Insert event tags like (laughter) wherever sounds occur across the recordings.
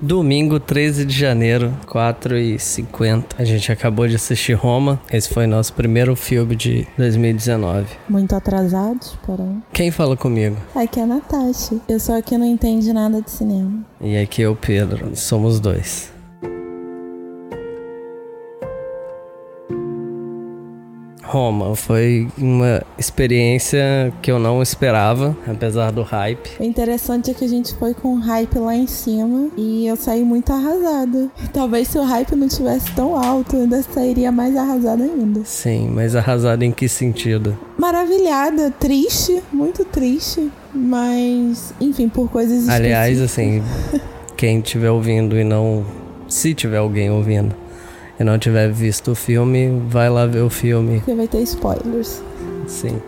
Domingo 13 de janeiro, 4h50. A gente acabou de assistir Roma. Esse foi nosso primeiro filme de 2019. Muito atrasados, porém. Quem fala comigo? Aqui é a Natasha. Eu sou a que não entende nada de cinema. E aqui é o Pedro. Somos dois. Roma foi uma experiência que eu não esperava, apesar do hype. O interessante é que a gente foi com o hype lá em cima e eu saí muito arrasada. (laughs) Talvez se o hype não tivesse tão alto, eu ainda sairia mais arrasada ainda. Sim, mas arrasada em que sentido? Maravilhada, triste, muito triste, mas enfim, por coisas Aliás, assim, (laughs) quem estiver ouvindo e não. Se tiver alguém ouvindo e não tiver visto o filme, vai lá ver o filme. Porque vai ter spoilers. Sim.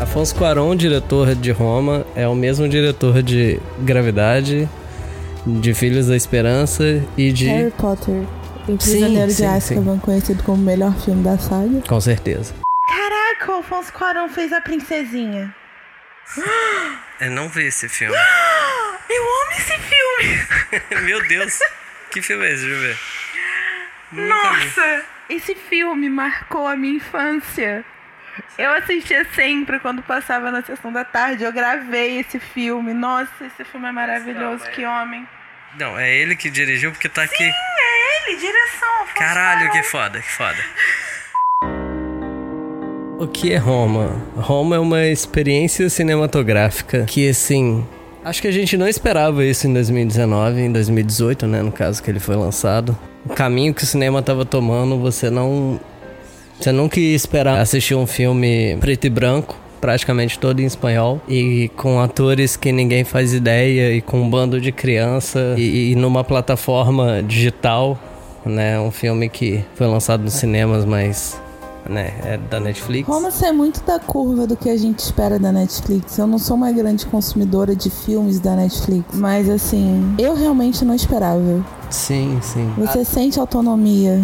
Afonso Cuarón, diretor de Roma, é o mesmo diretor de Gravidade, de Filhos da Esperança e de Harry Potter. O Prisioneiro de sim, Azkaban, conhecido como o melhor filme da saga. Com certeza. Caraca, o Alfonso Cuarón fez a princesinha. Eu não vi esse filme. (gasps) Eu amo esse filme! (laughs) Meu Deus. Que filme é esse? Deixa eu ver. Nossa! Esse filme marcou a minha infância. Eu assistia sempre quando passava na sessão da tarde. Eu gravei esse filme. Nossa, esse filme é maravilhoso. Que homem. Não, é ele que dirigiu porque tá aqui. É ele, direção. Afonso Caralho, que foda, que foda. O que é Roma? Roma é uma experiência cinematográfica que, assim, acho que a gente não esperava isso em 2019, em 2018, né, no caso que ele foi lançado. O caminho que o cinema tava tomando, você não você nunca ia esperar assistir um filme preto e branco, praticamente todo em espanhol, e com atores que ninguém faz ideia, e com um bando de criança, e, e numa plataforma digital, né? Um filme que foi lançado nos cinemas, mas né, é da Netflix. Roma sai muito da curva do que a gente espera da Netflix. Eu não sou uma grande consumidora de filmes da Netflix, mas assim, eu realmente não esperava. Sim, sim. Você sente a autonomia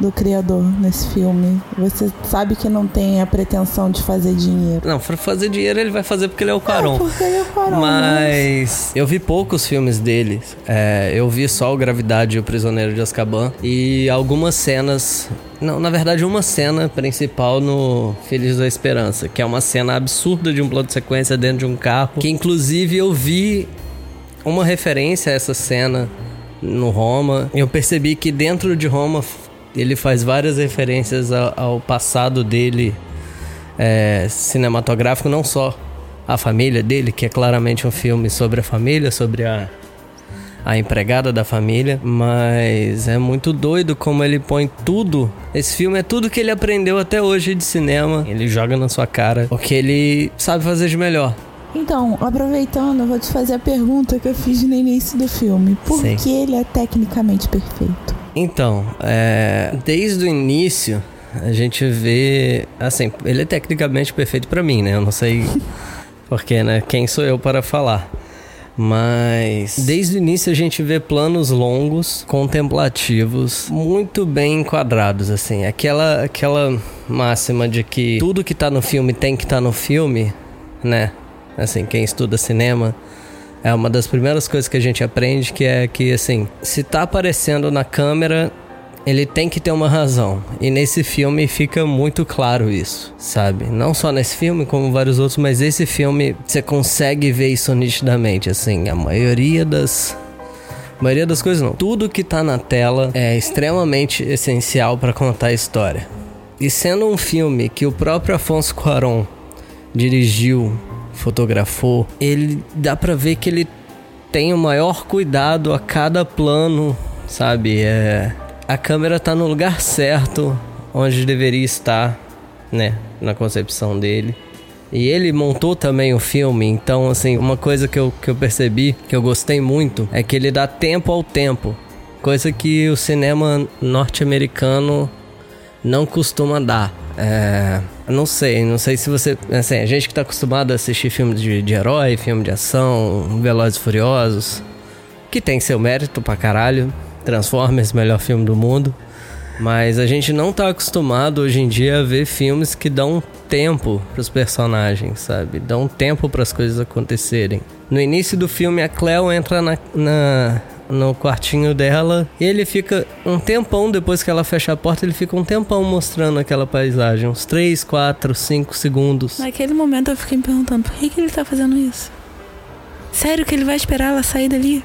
do criador nesse filme. Você sabe que não tem a pretensão de fazer dinheiro. Não, pra fazer dinheiro ele vai fazer porque ele é o É, Caron. porque ele é o Cuarón, né? Mas eu vi poucos filmes dele. É, eu vi só o Gravidade e o Prisioneiro de Azkaban. E algumas cenas. Não, na verdade, uma cena principal no Filhos da Esperança, que é uma cena absurda de um plano de sequência dentro de um carro. Que inclusive eu vi uma referência a essa cena no Roma. Eu percebi que dentro de Roma ele faz várias referências ao, ao passado dele é, cinematográfico, não só a família dele, que é claramente um filme sobre a família, sobre a, a empregada da família, mas é muito doido como ele põe tudo. Esse filme é tudo que ele aprendeu até hoje de cinema. Ele joga na sua cara o que ele sabe fazer de melhor. Então, aproveitando, eu vou te fazer a pergunta que eu fiz no início do filme. Por Sim. que ele é tecnicamente perfeito? Então, é, desde o início a gente vê, assim, ele é tecnicamente perfeito pra mim, né? Eu não sei (laughs) porque, né? Quem sou eu para falar? Mas desde o início a gente vê planos longos, contemplativos, muito bem enquadrados, assim. Aquela aquela máxima de que tudo que tá no filme tem que estar tá no filme, né? Assim, quem estuda cinema é uma das primeiras coisas que a gente aprende que é que assim, se tá aparecendo na câmera, ele tem que ter uma razão. E nesse filme fica muito claro isso, sabe? Não só nesse filme, como vários outros, mas esse filme você consegue ver isso nitidamente, assim, a maioria das a maioria das coisas não. Tudo que tá na tela é extremamente essencial para contar a história. E sendo um filme que o próprio Afonso Cuarón dirigiu, fotografou, ele dá pra ver que ele tem o maior cuidado a cada plano, sabe? É, a câmera tá no lugar certo, onde deveria estar, né? Na concepção dele. E ele montou também o filme, então, assim, uma coisa que eu, que eu percebi, que eu gostei muito, é que ele dá tempo ao tempo. Coisa que o cinema norte-americano não costuma dar. É, não sei, não sei se você. Assim, a gente que tá acostumado a assistir filmes de, de herói, filme de ação, Velozes e Furiosos, que tem seu mérito pra caralho. Transformers, melhor filme do mundo. Mas a gente não tá acostumado hoje em dia a ver filmes que dão tempo pros personagens, sabe? Dão tempo para as coisas acontecerem. No início do filme, a Cleo entra na, na no quartinho dela. E ele fica um tempão depois que ela fecha a porta, ele fica um tempão mostrando aquela paisagem. Uns 3, 4, 5 segundos. Naquele momento eu fiquei me perguntando por que, que ele tá fazendo isso? Sério que ele vai esperar ela sair dali?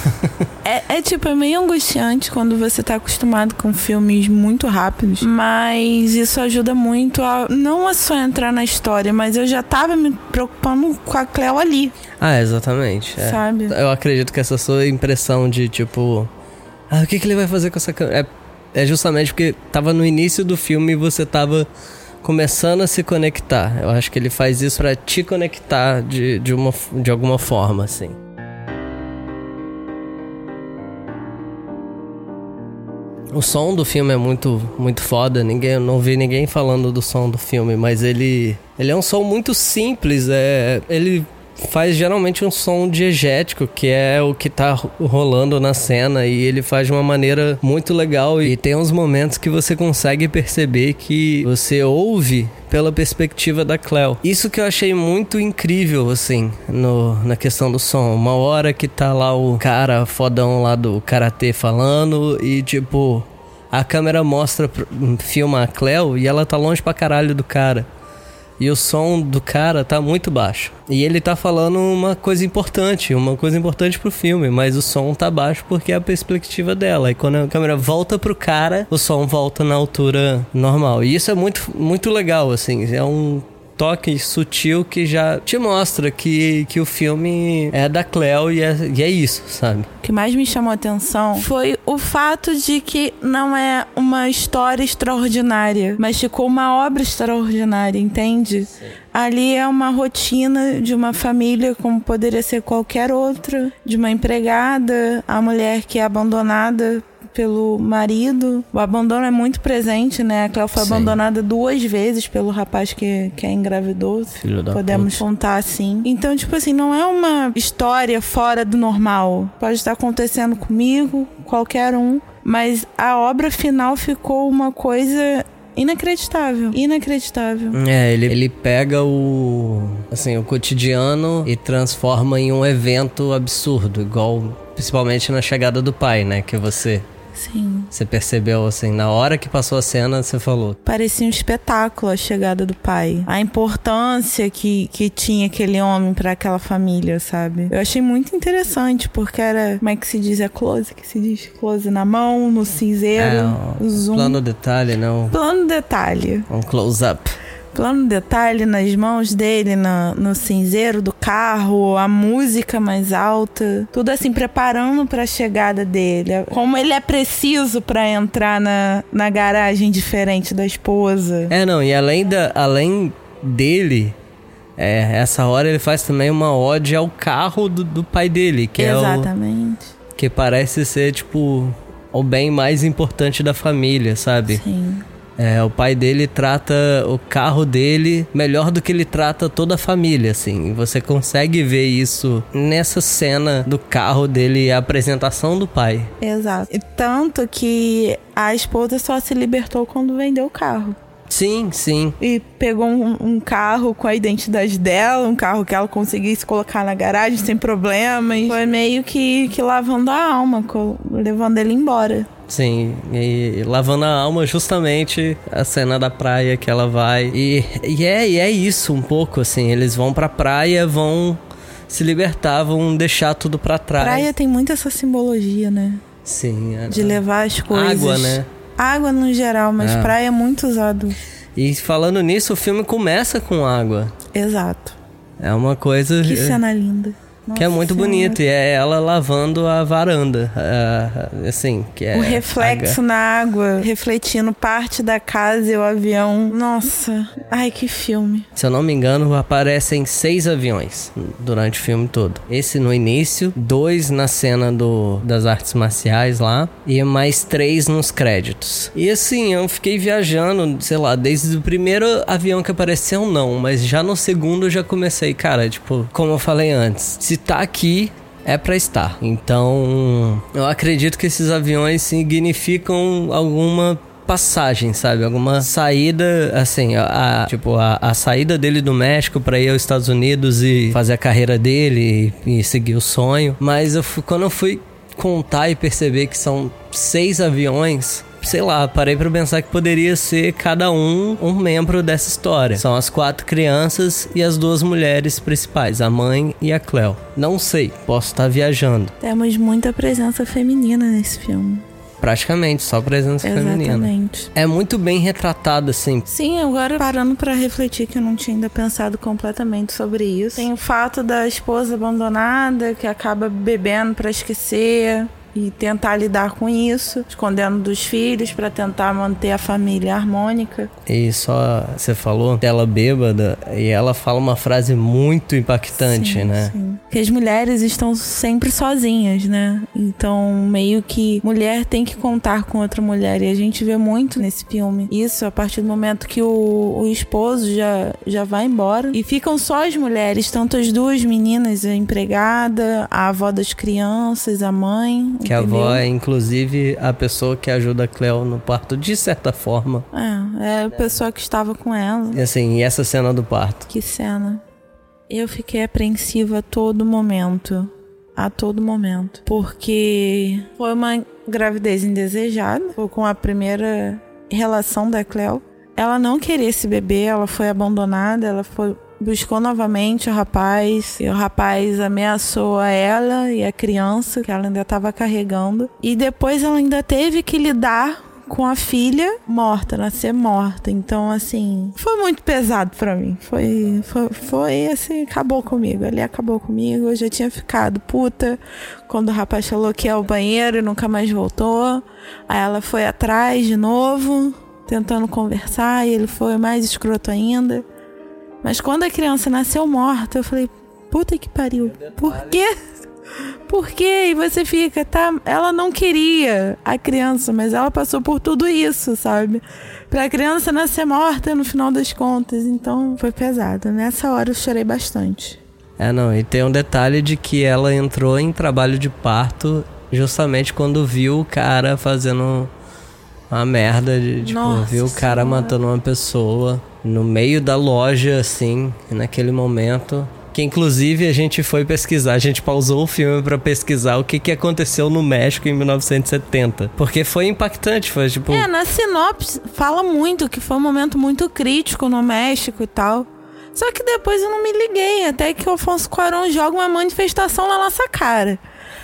(laughs) é, é, tipo, é meio angustiante quando você tá acostumado com filmes muito rápidos. Mas isso ajuda muito a não a só entrar na história, mas eu já tava me preocupando com a Cleo ali. Ah, exatamente. É. Sabe? Eu acredito que essa sua impressão de tipo. Ah, o que, que ele vai fazer com essa câmera? É, é justamente porque tava no início do filme e você tava começando a se conectar. Eu acho que ele faz isso para te conectar de, de, uma, de alguma forma, assim. O som do filme é muito, muito foda. Ninguém, não vi ninguém falando do som do filme, mas ele, ele é um som muito simples. É, ele faz geralmente um som diegético, que é o que tá rolando na cena, e ele faz de uma maneira muito legal. E tem uns momentos que você consegue perceber que você ouve pela perspectiva da Cleo. Isso que eu achei muito incrível, assim, no, na questão do som. Uma hora que tá lá o cara fodão lá do karatê falando e tipo. A câmera mostra, filma a Cleo e ela tá longe pra caralho do cara. E o som do cara tá muito baixo. E ele tá falando uma coisa importante, uma coisa importante pro filme, mas o som tá baixo porque é a perspectiva dela. E quando a câmera volta pro cara, o som volta na altura normal. E isso é muito, muito legal, assim. É um toque sutil que já te mostra que, que o filme é da Cleo e é, e é isso, sabe? O que mais me chamou a atenção foi o fato de que não é uma história extraordinária, mas ficou uma obra extraordinária, entende? Sim. Ali é uma rotina de uma família como poderia ser qualquer outra, de uma empregada, a mulher que é abandonada pelo marido. O abandono é muito presente, né? A Cléo foi Sim. abandonada duas vezes pelo rapaz que, que a engravidou. Filho da Podemos puta. contar assim. Então, tipo assim, não é uma história fora do normal. Pode estar acontecendo comigo, qualquer um. Mas a obra final ficou uma coisa inacreditável. Inacreditável. É, ele, ele pega o assim, o cotidiano e transforma em um evento absurdo, igual principalmente na chegada do pai, né, que você Sim. Você percebeu, assim, na hora que passou a cena, você falou. Parecia um espetáculo a chegada do pai. A importância que, que tinha aquele homem para aquela família, sabe? Eu achei muito interessante, porque era, como é que se diz? É close que se diz? Close na mão, no cinzeiro, é, um zoom. Plano detalhe, não? Plano detalhe. Um close-up plano detalhe nas mãos dele, no, no cinzeiro do carro, a música mais alta, tudo assim preparando para a chegada dele. Como ele é preciso para entrar na, na garagem diferente da esposa. É, não, e além da além dele, é, essa hora ele faz também uma ode ao carro do, do pai dele, que Exatamente. é o que parece ser tipo o bem mais importante da família, sabe? Sim. É, o pai dele trata o carro dele melhor do que ele trata toda a família, assim. Você consegue ver isso nessa cena do carro dele, a apresentação do pai. Exato. E tanto que a esposa só se libertou quando vendeu o carro. Sim, sim. E pegou um, um, carro com a identidade dela, um carro que ela conseguisse colocar na garagem sem problemas. Foi meio que, que lavando a alma, levando ele embora. Sim, e lavando a alma justamente a cena da praia que ela vai. E, e, é, e é isso um pouco, assim. Eles vão pra praia, vão se libertar, vão deixar tudo pra trás. Praia tem muito essa simbologia, né? Sim. É, de levar as coisas. Água, né? Água no geral, mas é. praia é muito usado. E falando nisso, o filme começa com água. Exato. É uma coisa. Que cena linda. Nossa que é muito senhora. bonito e é ela lavando a varanda, assim, que é o reflexo na água, refletindo parte da casa e o avião. Nossa, ai que filme. Se eu não me engano, aparecem seis aviões durante o filme todo. Esse no início, dois na cena do, das artes marciais lá e mais três nos créditos. E assim, eu fiquei viajando, sei lá, desde o primeiro avião que apareceu não, mas já no segundo eu já comecei, cara, tipo, como eu falei antes se tá aqui, é para estar. Então, eu acredito que esses aviões significam alguma passagem, sabe? Alguma saída, assim, a, a tipo, a, a, saída dele do México para ir aos Estados Unidos e fazer a carreira dele e, e seguir o sonho. Mas eu, quando eu fui contar e perceber que são seis aviões, sei lá, parei para pensar que poderia ser cada um um membro dessa história. São as quatro crianças e as duas mulheres principais, a mãe e a Cleo. Não sei, posso estar viajando. Temos muita presença feminina nesse filme. Praticamente, só presença Exatamente. feminina. É muito bem retratado, assim. Sim, agora parando para refletir que eu não tinha ainda pensado completamente sobre isso. Tem o fato da esposa abandonada que acaba bebendo para esquecer e tentar lidar com isso, escondendo dos filhos para tentar manter a família harmônica. E só você falou dela bêbada e ela fala uma frase muito impactante, sim, né? Sim. Que as mulheres estão sempre sozinhas, né? Então, meio que mulher tem que contar com outra mulher e a gente vê muito nesse filme. Isso a partir do momento que o, o esposo já já vai embora e ficam só as mulheres, tanto as duas meninas, a empregada, a avó das crianças, a mãe, que a avó é, inclusive, a pessoa que ajuda a Cleo no parto, de certa forma. É, é a pessoa que estava com ela. E assim, e essa cena do parto? Que cena. Eu fiquei apreensiva a todo momento. A todo momento. Porque foi uma gravidez indesejada. Foi com a primeira relação da Cleo. Ela não queria esse bebê, ela foi abandonada, ela foi buscou novamente o rapaz e o rapaz ameaçou a ela e a criança que ela ainda estava carregando e depois ela ainda teve que lidar com a filha morta, nascer morta. Então, assim, foi muito pesado para mim. Foi, foi, foi, assim, acabou comigo. Ali acabou comigo. Eu já tinha ficado puta quando o rapaz falou que ia ao banheiro e nunca mais voltou. Aí ela foi atrás de novo, tentando conversar, e ele foi mais escroto ainda. Mas quando a criança nasceu morta, eu falei, puta que pariu. Por quê? (laughs) Por quê? E você fica, tá? Ela não queria a criança, mas ela passou por tudo isso, sabe? Pra criança nascer morta no final das contas. Então foi pesado. Nessa hora eu chorei bastante. É, não. E tem um detalhe de que ela entrou em trabalho de parto justamente quando viu o cara fazendo uma merda de, tipo, Nossa viu o cara senhora. matando uma pessoa no meio da loja, assim, naquele momento. Que inclusive a gente foi pesquisar, a gente pausou o filme para pesquisar o que, que aconteceu no México em 1970. Porque foi impactante, foi tipo. É, na sinopse fala muito que foi um momento muito crítico no México e tal. Só que depois eu não me liguei, até que o Afonso Cuarón joga uma manifestação na nossa cara.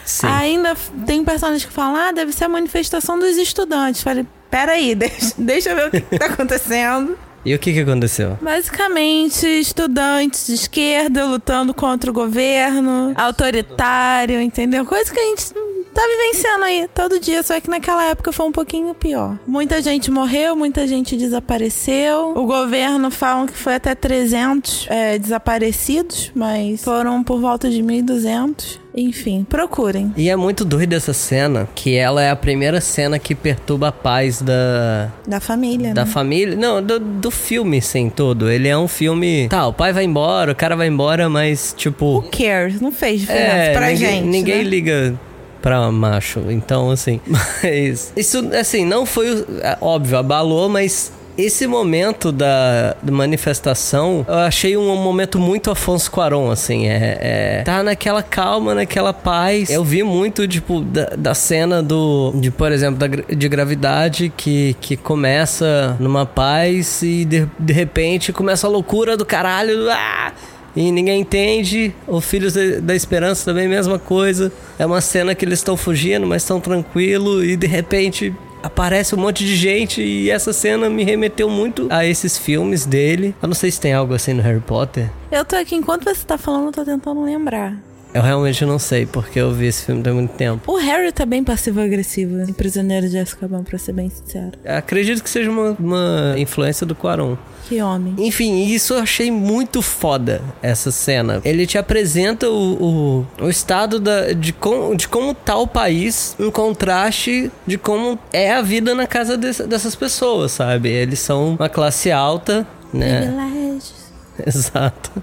Sim. Ainda tem personagens que falam, ah, deve ser a manifestação dos estudantes. Falei, peraí, (laughs) deixa, deixa eu ver o que tá acontecendo. E o que, que aconteceu? Basicamente, estudantes de esquerda lutando contra o governo, autoritário, entendeu? Coisa que a gente tá vivenciando aí todo dia, só que naquela época foi um pouquinho pior. Muita gente morreu, muita gente desapareceu. O governo falam que foi até 300 é, desaparecidos, mas foram por volta de 1.200. Enfim, procurem. E é muito doido essa cena, que ela é a primeira cena que perturba a paz da... Da família, Da né? família. Não, do, do filme, sem todo. Ele é um filme... Tá, o pai vai embora, o cara vai embora, mas, tipo... Who cares? Não fez diferença é, pra ninguém, gente, Ninguém né? liga pra macho. Então, assim. (laughs) Mas. Isso, assim, não foi. É, óbvio, abalou, mas esse momento da, manifestação, eu achei um, momento muito Afonso Cuarón, assim, é, é, tá naquela calma, naquela paz. Eu vi muito, tipo, da, da cena do, de, por exemplo, da, de gravidade que, que começa numa paz e de, de repente começa a loucura do caralho, ah! e ninguém entende. O Filhos da Esperança também, mesma coisa. É uma cena que eles estão fugindo, mas estão tranquilo e de repente aparece um monte de gente e essa cena me remeteu muito a esses filmes dele. Eu não sei se tem algo assim no Harry Potter. Eu tô aqui, enquanto você tá falando, eu tô tentando lembrar. Eu realmente não sei, porque eu vi esse filme tem muito tempo. O Harry tá bem passivo-agressivo em Prisioneiro de Azkaban, pra ser bem sincero. Acredito que seja uma, uma influência do Quaron. Que homem. Enfim, isso eu achei muito foda, essa cena. Ele te apresenta o, o, o estado da, de, com, de como tá o país, em contraste de como é a vida na casa de, dessas pessoas, sabe? Eles são uma classe alta, né? Privilégios. (laughs) Exato.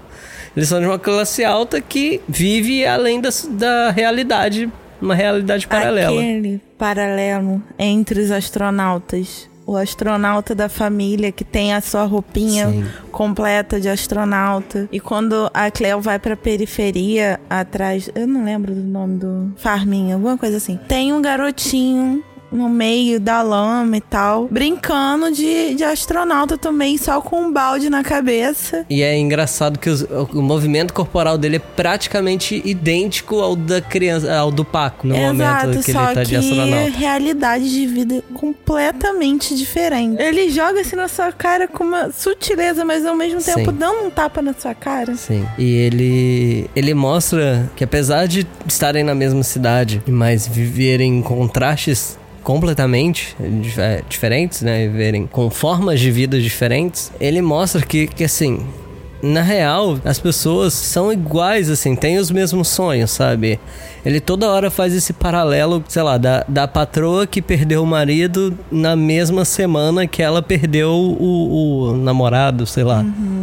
Eles são de uma classe alta que vive além da, da realidade, uma realidade paralela. Aquele paralelo entre os astronautas. O astronauta da família que tem a sua roupinha Sim. completa de astronauta. E quando a Cleo vai pra periferia atrás. Eu não lembro do nome do. Farminha, alguma coisa assim. Tem um garotinho no meio da lama e tal, brincando de, de astronauta também, só com um balde na cabeça. E é engraçado que os, o, movimento corporal dele é praticamente idêntico ao da criança, ao do Paco, no Exato, momento que ele tá de astronauta. Realidade de vida completamente diferente. Ele joga assim na sua cara com uma sutileza, mas ao mesmo tempo Sim. dando um tapa na sua cara. Sim. E ele ele mostra que apesar de estarem na mesma cidade, mas viverem em contrastes completamente é, diferentes, né? Viverem com formas de vida diferentes. Ele mostra que, que assim, na real, as pessoas são iguais, assim, têm os mesmos sonhos, sabe? Ele toda hora faz esse paralelo, sei lá, da, da patroa que perdeu o marido na mesma semana que ela perdeu o, o namorado, sei lá. Uhum.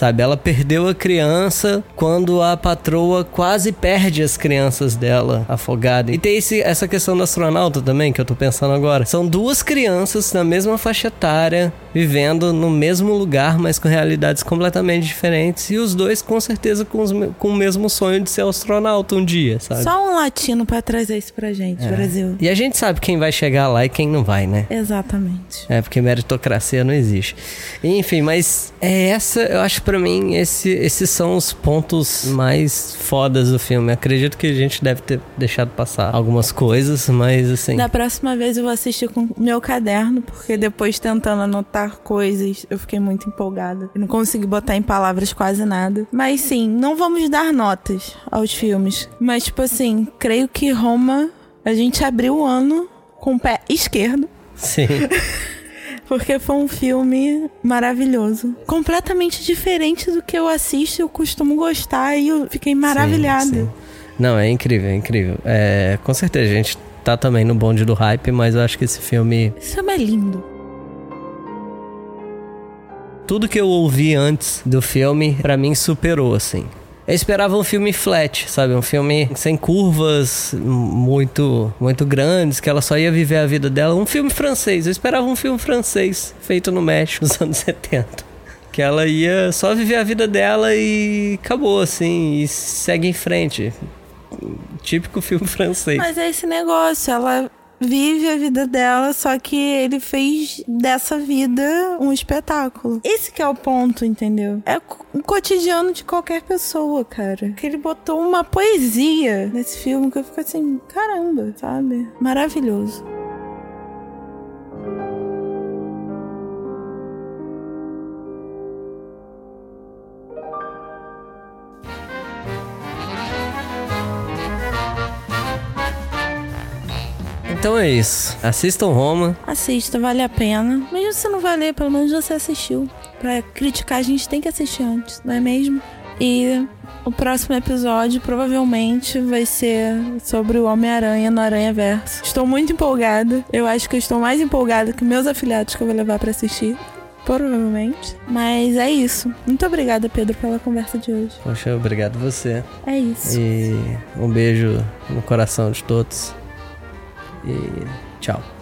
Sabe? Ela perdeu a criança quando a patroa quase perde as crianças dela afogada. E tem esse, essa questão do astronauta também, que eu tô pensando agora. São duas crianças na mesma faixa etária, vivendo no mesmo lugar, mas com realidades completamente diferentes. E os dois, com certeza, com, os, com o mesmo sonho de ser astronauta um dia, sabe? Só um latino para trazer isso pra gente, é. Brasil. E a gente sabe quem vai chegar lá e quem não vai, né? Exatamente. É, porque meritocracia não existe. Enfim, mas é essa, eu acho para mim, esse, esses são os pontos mais fodas do filme. Acredito que a gente deve ter deixado passar algumas coisas, mas assim. Da próxima vez eu vou assistir com meu caderno, porque depois tentando anotar coisas, eu fiquei muito empolgada. Eu não consegui botar em palavras quase nada. Mas sim, não vamos dar notas aos filmes. Mas, tipo assim, creio que Roma, a gente abriu o ano com o pé esquerdo. Sim. (laughs) Porque foi um filme maravilhoso. Completamente diferente do que eu assisto, eu costumo gostar e eu fiquei maravilhada. Sim, sim. Não, é incrível, é incrível. É, com certeza, a gente tá também no bonde do hype, mas eu acho que esse filme. Esse filme é lindo. Tudo que eu ouvi antes do filme, para mim, superou, assim. Eu esperava um filme flat, sabe? Um filme sem curvas muito muito grandes, que ela só ia viver a vida dela. Um filme francês. Eu esperava um filme francês, feito no México nos (laughs) anos 70. Que ela ia só viver a vida dela e acabou, assim, e segue em frente. Típico filme (laughs) francês. Mas é esse negócio, ela vive a vida dela, só que ele fez dessa vida um espetáculo. Esse que é o ponto, entendeu? É o cotidiano de qualquer pessoa, cara. Que ele botou uma poesia nesse filme que eu fico assim, caramba, sabe? Maravilhoso. Então é isso. Assistam Roma. Assista, vale a pena. Mesmo se não valer, pelo menos você assistiu. Pra criticar, a gente tem que assistir antes, não é mesmo? E o próximo episódio provavelmente vai ser sobre o Homem-Aranha no Aranha Verso. Estou muito empolgada. Eu acho que eu estou mais empolgada que meus afiliados que eu vou levar para assistir. Provavelmente. Mas é isso. Muito obrigada, Pedro, pela conversa de hoje. Poxa, obrigado você. É isso. E um beijo no coração de todos e tchau.